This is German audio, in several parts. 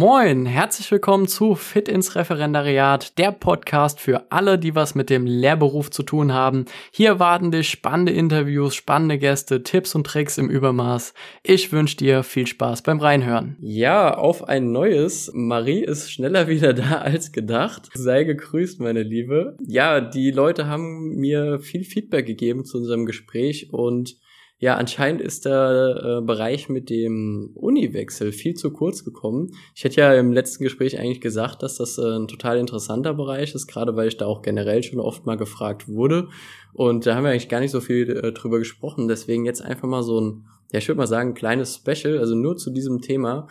Moin, herzlich willkommen zu Fit ins Referendariat, der Podcast für alle, die was mit dem Lehrberuf zu tun haben. Hier warten dich spannende Interviews, spannende Gäste, Tipps und Tricks im Übermaß. Ich wünsche dir viel Spaß beim Reinhören. Ja, auf ein neues. Marie ist schneller wieder da als gedacht. Sei gegrüßt, meine Liebe. Ja, die Leute haben mir viel Feedback gegeben zu unserem Gespräch und ja, anscheinend ist der äh, Bereich mit dem Uniwechsel viel zu kurz gekommen. Ich hätte ja im letzten Gespräch eigentlich gesagt, dass das äh, ein total interessanter Bereich ist, gerade weil ich da auch generell schon oft mal gefragt wurde. Und da haben wir eigentlich gar nicht so viel äh, drüber gesprochen. Deswegen jetzt einfach mal so ein, ja, ich würde mal sagen, ein kleines Special, also nur zu diesem Thema,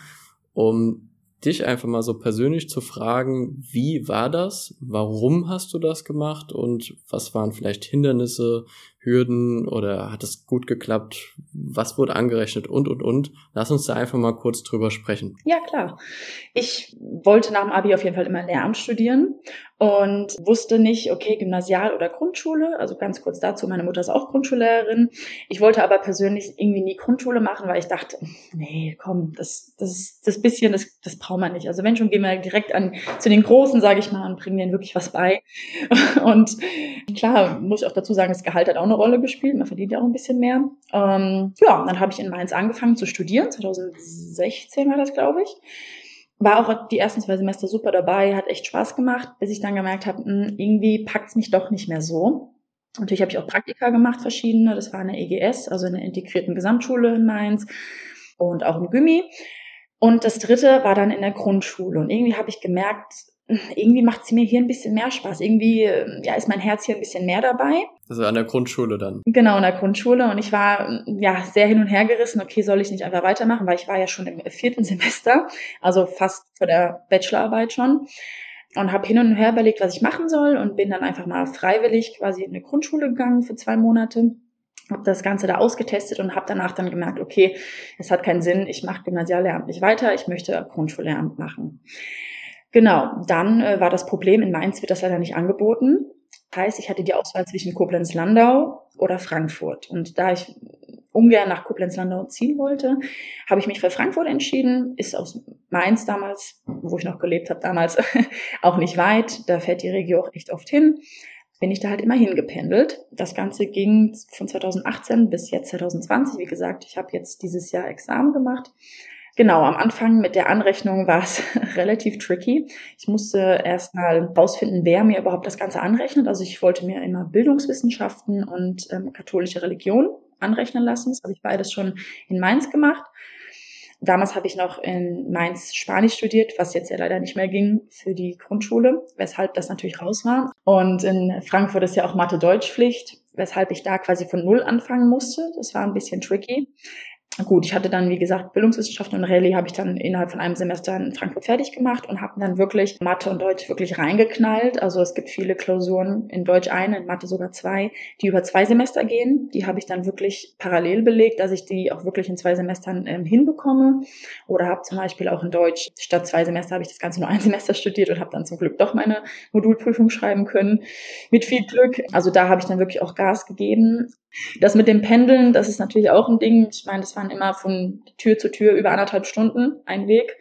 um dich einfach mal so persönlich zu fragen, wie war das? Warum hast du das gemacht? Und was waren vielleicht Hindernisse, Hürden oder hat es gut geklappt? Was wurde angerechnet und, und, und? Lass uns da einfach mal kurz drüber sprechen. Ja, klar. Ich wollte nach dem Abi auf jeden Fall immer Lehramt studieren und wusste nicht, okay, Gymnasial oder Grundschule. Also ganz kurz dazu, meine Mutter ist auch Grundschullehrerin. Ich wollte aber persönlich irgendwie nie Grundschule machen, weil ich dachte, nee, komm, das, das, das bisschen, das, das braucht man nicht. Also wenn schon, gehen wir direkt an, zu den Großen, sage ich mal, und bringen denen wirklich was bei. Und klar, muss ich auch dazu sagen, das Gehalt hat auch eine Rolle gespielt. Man verdient ja auch ein bisschen mehr. Ähm, ja, dann habe ich in Mainz angefangen zu studieren. 2016 war das, glaube ich war auch die ersten zwei Semester super dabei, hat echt Spaß gemacht, bis ich dann gemerkt habe, hm, irgendwie packt's mich doch nicht mehr so. Natürlich habe ich auch Praktika gemacht, verschiedene. Das war eine EGS, also eine integrierten Gesamtschule in Mainz und auch im Gymmi. Und das dritte war dann in der Grundschule. Und irgendwie habe ich gemerkt, irgendwie macht es mir hier ein bisschen mehr Spaß. Irgendwie ähm, ja, ist mein Herz hier ein bisschen mehr dabei. Also an der Grundschule dann. Genau, an der Grundschule. Und ich war ja sehr hin und her gerissen, okay, soll ich nicht einfach weitermachen, weil ich war ja schon im vierten Semester, also fast vor der Bachelorarbeit schon. Und habe hin und her überlegt, was ich machen soll und bin dann einfach mal freiwillig quasi in eine Grundschule gegangen für zwei Monate habe das Ganze da ausgetestet und habe danach dann gemerkt, okay, es hat keinen Sinn, ich mache Gymnasiallehramt nicht weiter, ich möchte Grundschullehramt machen. Genau, dann äh, war das Problem, in Mainz wird das leider nicht angeboten. Das heißt, ich hatte die Auswahl zwischen Koblenz-Landau oder Frankfurt. Und da ich ungern nach Koblenz-Landau ziehen wollte, habe ich mich für Frankfurt entschieden. Ist aus Mainz damals, wo ich noch gelebt habe damals, auch nicht weit. Da fährt die Regio auch echt oft hin. Bin ich da halt immer hingependelt. Das Ganze ging von 2018 bis jetzt 2020. Wie gesagt, ich habe jetzt dieses Jahr Examen gemacht Genau, am Anfang mit der Anrechnung war es relativ tricky. Ich musste erst mal rausfinden, wer mir überhaupt das Ganze anrechnet. Also ich wollte mir immer Bildungswissenschaften und ähm, katholische Religion anrechnen lassen. Das habe ich beides schon in Mainz gemacht. Damals habe ich noch in Mainz Spanisch studiert, was jetzt ja leider nicht mehr ging für die Grundschule, weshalb das natürlich raus war. Und in Frankfurt ist ja auch Mathe-Deutsch-Pflicht, weshalb ich da quasi von Null anfangen musste. Das war ein bisschen tricky gut, ich hatte dann, wie gesagt, Bildungswissenschaften und Rallye habe ich dann innerhalb von einem Semester in Frankfurt fertig gemacht und habe dann wirklich Mathe und Deutsch wirklich reingeknallt. Also es gibt viele Klausuren in Deutsch eine, in Mathe sogar zwei, die über zwei Semester gehen. Die habe ich dann wirklich parallel belegt, dass ich die auch wirklich in zwei Semestern ähm, hinbekomme. Oder habe zum Beispiel auch in Deutsch statt zwei Semester habe ich das Ganze nur ein Semester studiert und habe dann zum Glück doch meine Modulprüfung schreiben können. Mit viel Glück. Also da habe ich dann wirklich auch Gas gegeben. Das mit dem Pendeln, das ist natürlich auch ein Ding. Ich meine, das waren immer von Tür zu Tür über anderthalb Stunden ein Weg.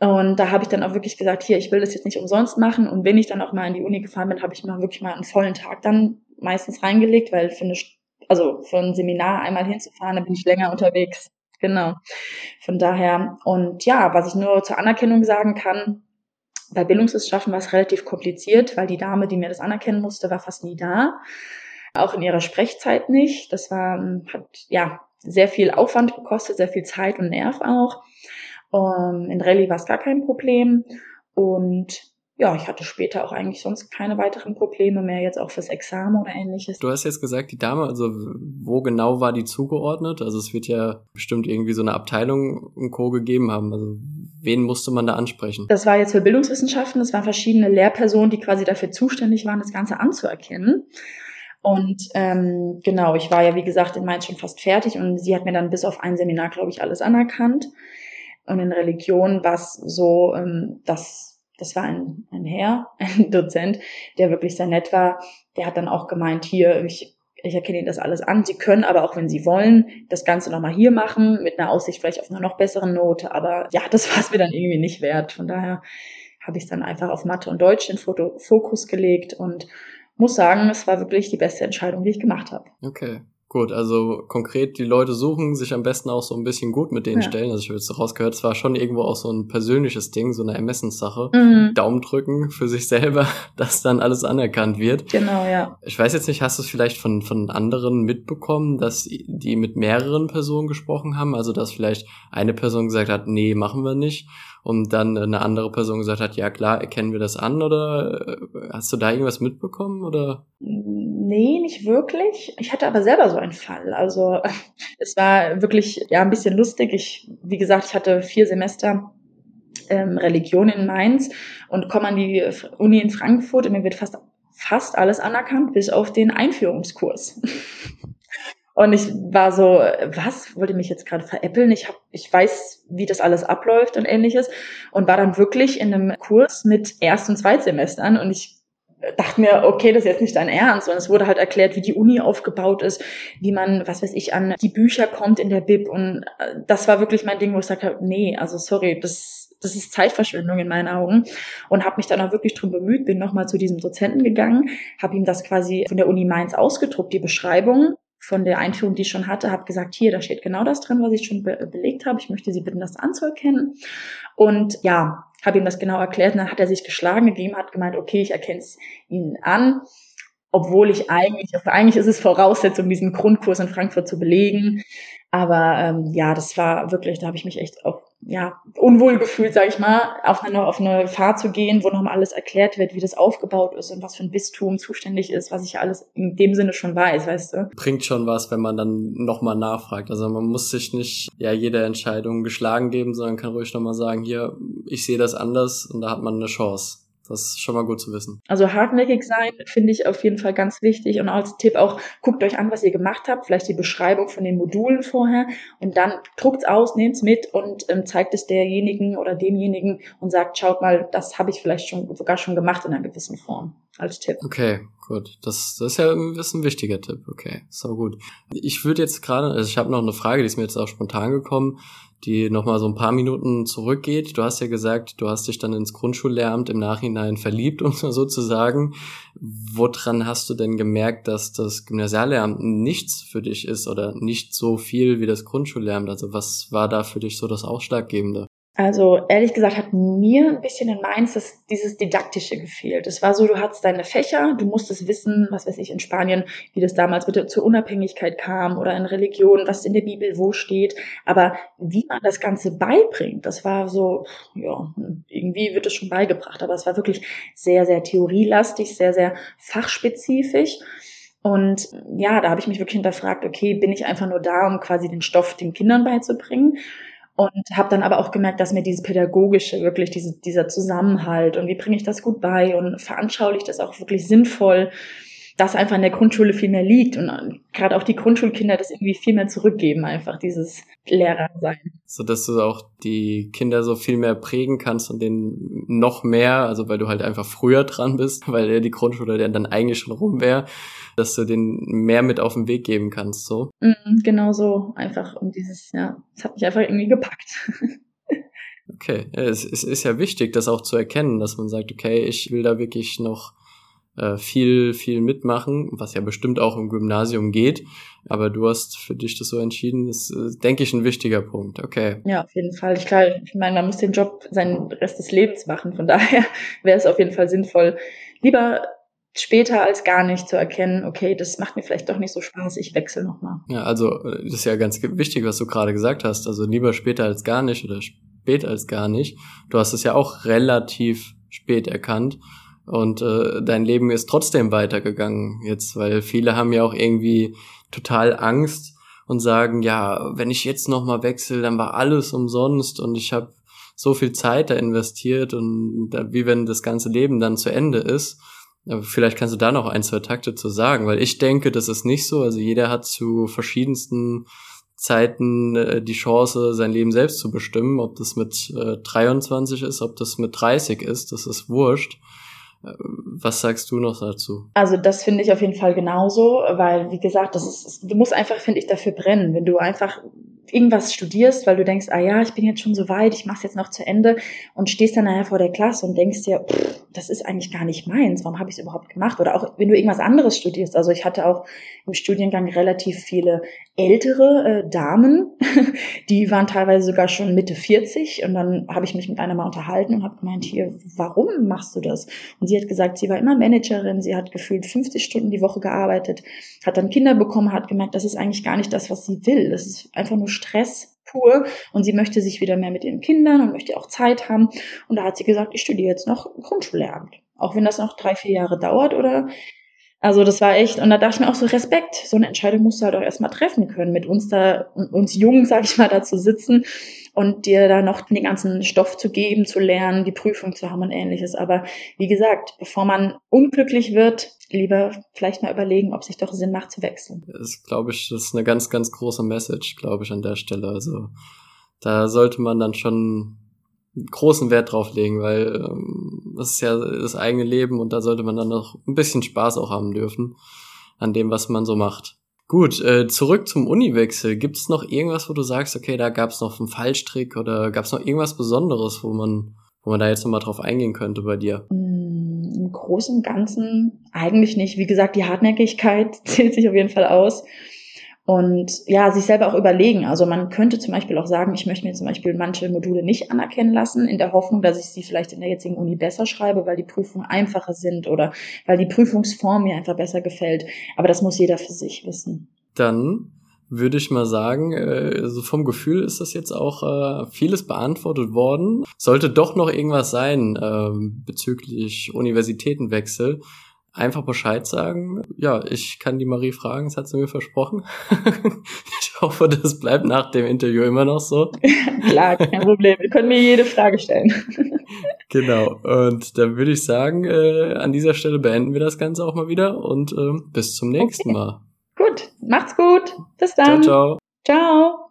Und da habe ich dann auch wirklich gesagt, hier, ich will das jetzt nicht umsonst machen. Und wenn ich dann auch mal in die Uni gefahren bin, habe ich mir wirklich mal einen vollen Tag dann meistens reingelegt, weil für eine, also für ein Seminar einmal hinzufahren, da bin ich länger unterwegs. Genau. Von daher. Und ja, was ich nur zur Anerkennung sagen kann, bei Bildungswissenschaften war es relativ kompliziert, weil die Dame, die mir das anerkennen musste, war fast nie da auch in ihrer Sprechzeit nicht. Das war, hat ja sehr viel Aufwand gekostet, sehr viel Zeit und Nerv auch. Ähm, in Rallye war es gar kein Problem. Und ja, ich hatte später auch eigentlich sonst keine weiteren Probleme mehr, jetzt auch fürs Examen oder ähnliches. Du hast jetzt gesagt, die Dame, also wo genau war die zugeordnet? Also es wird ja bestimmt irgendwie so eine Abteilung im Co. gegeben haben. Also wen musste man da ansprechen? Das war jetzt für Bildungswissenschaften, das waren verschiedene Lehrpersonen, die quasi dafür zuständig waren, das Ganze anzuerkennen. Und ähm, genau, ich war ja, wie gesagt, in Mainz schon fast fertig und sie hat mir dann bis auf ein Seminar, glaube ich, alles anerkannt. Und in Religion war es so, ähm, dass das war ein, ein Herr, ein Dozent, der wirklich sehr nett war. Der hat dann auch gemeint, hier, ich ich erkenne Ihnen das alles an. Sie können aber auch, wenn Sie wollen, das Ganze nochmal hier machen, mit einer Aussicht vielleicht auf eine noch bessere Note. Aber ja, das war es mir dann irgendwie nicht wert. Von daher habe ich es dann einfach auf Mathe und Deutsch in Fokus gelegt und muss sagen, es war wirklich die beste Entscheidung, die ich gemacht habe. Okay. Gut, also konkret die Leute suchen sich am besten auch so ein bisschen gut mit denen ja. stellen. Also ich habe jetzt rausgehört, es war schon irgendwo auch so ein persönliches Ding, so eine Ermessenssache. Mhm. Daumen drücken für sich selber, dass dann alles anerkannt wird. Genau, ja. Ich weiß jetzt nicht, hast du es vielleicht von, von anderen mitbekommen, dass die mit mehreren Personen gesprochen haben? Also dass vielleicht eine Person gesagt hat, nee, machen wir nicht und dann eine andere Person gesagt hat, ja klar, erkennen wir das an oder äh, hast du da irgendwas mitbekommen oder? Nee, nicht wirklich. Ich hatte aber selber so einen Fall. Also es war wirklich ja ein bisschen lustig. Ich, wie gesagt, ich hatte vier Semester ähm, Religion in Mainz und komme an die Uni in Frankfurt und mir wird fast fast alles anerkannt, bis auf den Einführungskurs. Und ich war so, was, wollte mich jetzt gerade veräppeln? Ich, hab, ich weiß, wie das alles abläuft und ähnliches. Und war dann wirklich in einem Kurs mit Erst- und Zweitsemestern. Und ich dachte mir, okay, das ist jetzt nicht dein Ernst. Und es wurde halt erklärt, wie die Uni aufgebaut ist, wie man, was weiß ich, an die Bücher kommt in der Bib. Und äh, das war wirklich mein Ding, wo ich sagte, nee, also sorry, das, das ist Zeitverschwendung in meinen Augen. Und habe mich dann auch wirklich drum bemüht, bin nochmal zu diesem Dozenten gegangen, habe ihm das quasi von der Uni Mainz ausgedruckt, die Beschreibung von der Einführung, die ich schon hatte, habe gesagt, hier, da steht genau das drin, was ich schon be belegt habe. Ich möchte Sie bitten, das anzuerkennen. Und ja, habe ihm das genau erklärt. Und dann hat er sich geschlagen gegeben, hat gemeint, okay, ich erkenne es Ihnen an. Obwohl ich eigentlich, also eigentlich ist es Voraussetzung, diesen Grundkurs in Frankfurt zu belegen. Aber ähm, ja, das war wirklich, da habe ich mich echt auch ja, unwohl gefühlt, sage ich mal, auf eine, auf eine Fahrt zu gehen, wo nochmal alles erklärt wird, wie das aufgebaut ist und was für ein Bistum zuständig ist, was ich alles in dem Sinne schon weiß, weißt du. Bringt schon was, wenn man dann nochmal nachfragt. Also man muss sich nicht ja jede Entscheidung geschlagen geben, sondern kann ruhig nochmal sagen, hier, ich sehe das anders und da hat man eine Chance. Das ist schon mal gut zu wissen. Also hartnäckig sein finde ich auf jeden Fall ganz wichtig und als Tipp auch, guckt euch an, was ihr gemacht habt, vielleicht die Beschreibung von den Modulen vorher und dann druckt's aus, nehmt's mit und ähm, zeigt es derjenigen oder demjenigen und sagt, schaut mal, das habe ich vielleicht schon sogar schon gemacht in einer gewissen Form als Tipp. Okay, gut. Das, das ist ja ist ein wichtiger Tipp. Okay, so gut. Ich würde jetzt gerade, also ich habe noch eine Frage, die ist mir jetzt auch spontan gekommen die nochmal so ein paar Minuten zurückgeht. Du hast ja gesagt, du hast dich dann ins Grundschullehramt im Nachhinein verliebt, um so zu sagen. Woran hast du denn gemerkt, dass das Gymnasiallehramt nichts für dich ist oder nicht so viel wie das Grundschullehramt? Also was war da für dich so das Ausschlaggebende? Also ehrlich gesagt hat mir ein bisschen in Mainz das, dieses Didaktische gefehlt. Es war so, du hattest deine Fächer, du musstest wissen, was weiß ich, in Spanien, wie das damals mit zur Unabhängigkeit kam oder in Religion, was in der Bibel wo steht. Aber wie man das Ganze beibringt, das war so, ja, irgendwie wird es schon beigebracht. Aber es war wirklich sehr, sehr theorielastig, sehr, sehr fachspezifisch. Und ja, da habe ich mich wirklich hinterfragt, okay, bin ich einfach nur da, um quasi den Stoff den Kindern beizubringen? Und habe dann aber auch gemerkt, dass mir dieses pädagogische, wirklich diese, dieser Zusammenhalt und wie bringe ich das gut bei und veranschauliche das auch wirklich sinnvoll, das einfach in der Grundschule viel mehr liegt und gerade auch die Grundschulkinder das irgendwie viel mehr zurückgeben, einfach dieses Lehrer sein. So dass du auch die Kinder so viel mehr prägen kannst und denen noch mehr, also weil du halt einfach früher dran bist, weil die Grundschule dann eigentlich schon rum wäre, dass du den mehr mit auf den Weg geben kannst, so. Mhm, genau so, einfach um dieses, ja, es hat mich einfach irgendwie gepackt. okay, es, es ist ja wichtig, das auch zu erkennen, dass man sagt, okay, ich will da wirklich noch äh, viel, viel mitmachen, was ja bestimmt auch im Gymnasium geht. Aber du hast für dich das so entschieden, das ist, denke ich, ein wichtiger Punkt. Okay. Ja, auf jeden Fall. Ich, klar, ich meine, man muss den Job seinen Rest des Lebens machen. Von daher wäre es auf jeden Fall sinnvoll, lieber später als gar nicht zu erkennen, okay, das macht mir vielleicht doch nicht so Spaß, ich wechsle nochmal. Ja, also äh, das ist ja ganz wichtig, was du gerade gesagt hast. Also lieber später als gar nicht oder spät als gar nicht. Du hast es ja auch relativ spät erkannt und äh, dein Leben ist trotzdem weitergegangen jetzt, weil viele haben ja auch irgendwie total Angst und sagen, ja, wenn ich jetzt nochmal wechsle, dann war alles umsonst und ich habe so viel Zeit da investiert und wie wenn das ganze Leben dann zu Ende ist. Aber vielleicht kannst du da noch ein, zwei Takte zu sagen, weil ich denke, das ist nicht so. Also jeder hat zu verschiedensten Zeiten äh, die Chance, sein Leben selbst zu bestimmen. Ob das mit äh, 23 ist, ob das mit 30 ist, das ist wurscht. Was sagst du noch dazu? Also das finde ich auf jeden Fall genauso, weil wie gesagt, das ist, du musst einfach, finde ich, dafür brennen. Wenn du einfach irgendwas studierst, weil du denkst, ah ja, ich bin jetzt schon so weit, ich mache es jetzt noch zu Ende und stehst dann nachher vor der Klasse und denkst dir, pff, das ist eigentlich gar nicht meins, warum habe ich es überhaupt gemacht? Oder auch wenn du irgendwas anderes studierst. Also ich hatte auch im Studiengang relativ viele ältere äh, Damen, die waren teilweise sogar schon Mitte 40 und dann habe ich mich mit einer mal unterhalten und habe gemeint, hier, warum machst du das? Und sie hat gesagt, sie war immer Managerin, sie hat gefühlt 50 Stunden die Woche gearbeitet, hat dann Kinder bekommen, hat gemerkt, das ist eigentlich gar nicht das, was sie will. Das ist einfach nur Stress pur und sie möchte sich wieder mehr mit ihren Kindern und möchte auch Zeit haben. Und da hat sie gesagt, ich studiere jetzt noch Grundschullehramt. Auch wenn das noch drei, vier Jahre dauert oder also das war echt, und da dachte ich mir auch so, Respekt, so eine Entscheidung musst du halt auch erstmal treffen können, mit uns da, uns Jungen, sag ich mal, da zu sitzen und dir da noch den ganzen Stoff zu geben, zu lernen, die Prüfung zu haben und ähnliches. Aber wie gesagt, bevor man unglücklich wird, lieber vielleicht mal überlegen, ob sich doch Sinn macht zu wechseln. Das glaube ich, das ist eine ganz, ganz große Message, glaube ich, an der Stelle. Also da sollte man dann schon großen Wert drauf legen, weil ähm, das ist ja das eigene Leben und da sollte man dann noch ein bisschen Spaß auch haben dürfen an dem, was man so macht. Gut, äh, zurück zum Uniwechsel. Gibt es noch irgendwas, wo du sagst, okay, da gab es noch einen Fallstrick oder gab es noch irgendwas Besonderes, wo man, wo man da jetzt nochmal drauf eingehen könnte bei dir? Mm, Im Großen und Ganzen eigentlich nicht. Wie gesagt, die Hartnäckigkeit zählt sich auf jeden Fall aus und ja, sich selber auch überlegen. Also man könnte zum Beispiel auch sagen, ich möchte mir zum Beispiel manche Module nicht anerkennen lassen, in der Hoffnung, dass ich sie vielleicht in der jetzigen Uni besser schreibe, weil die Prüfungen einfacher sind oder weil die Prüfungsform mir einfach besser gefällt. Aber das muss jeder für sich wissen. Dann würde ich mal sagen, also vom Gefühl ist das jetzt auch äh, vieles beantwortet worden. Sollte doch noch irgendwas sein äh, bezüglich Universitätenwechsel, einfach Bescheid sagen. Ja, ich kann die Marie fragen, das hat sie mir versprochen. ich hoffe, das bleibt nach dem Interview immer noch so. Klar, kein Problem. Wir können mir jede Frage stellen. genau. Und dann würde ich sagen, äh, an dieser Stelle beenden wir das Ganze auch mal wieder und äh, bis zum nächsten okay. Mal. Gut, macht's gut. Bis dann. Ciao, ciao. Ciao.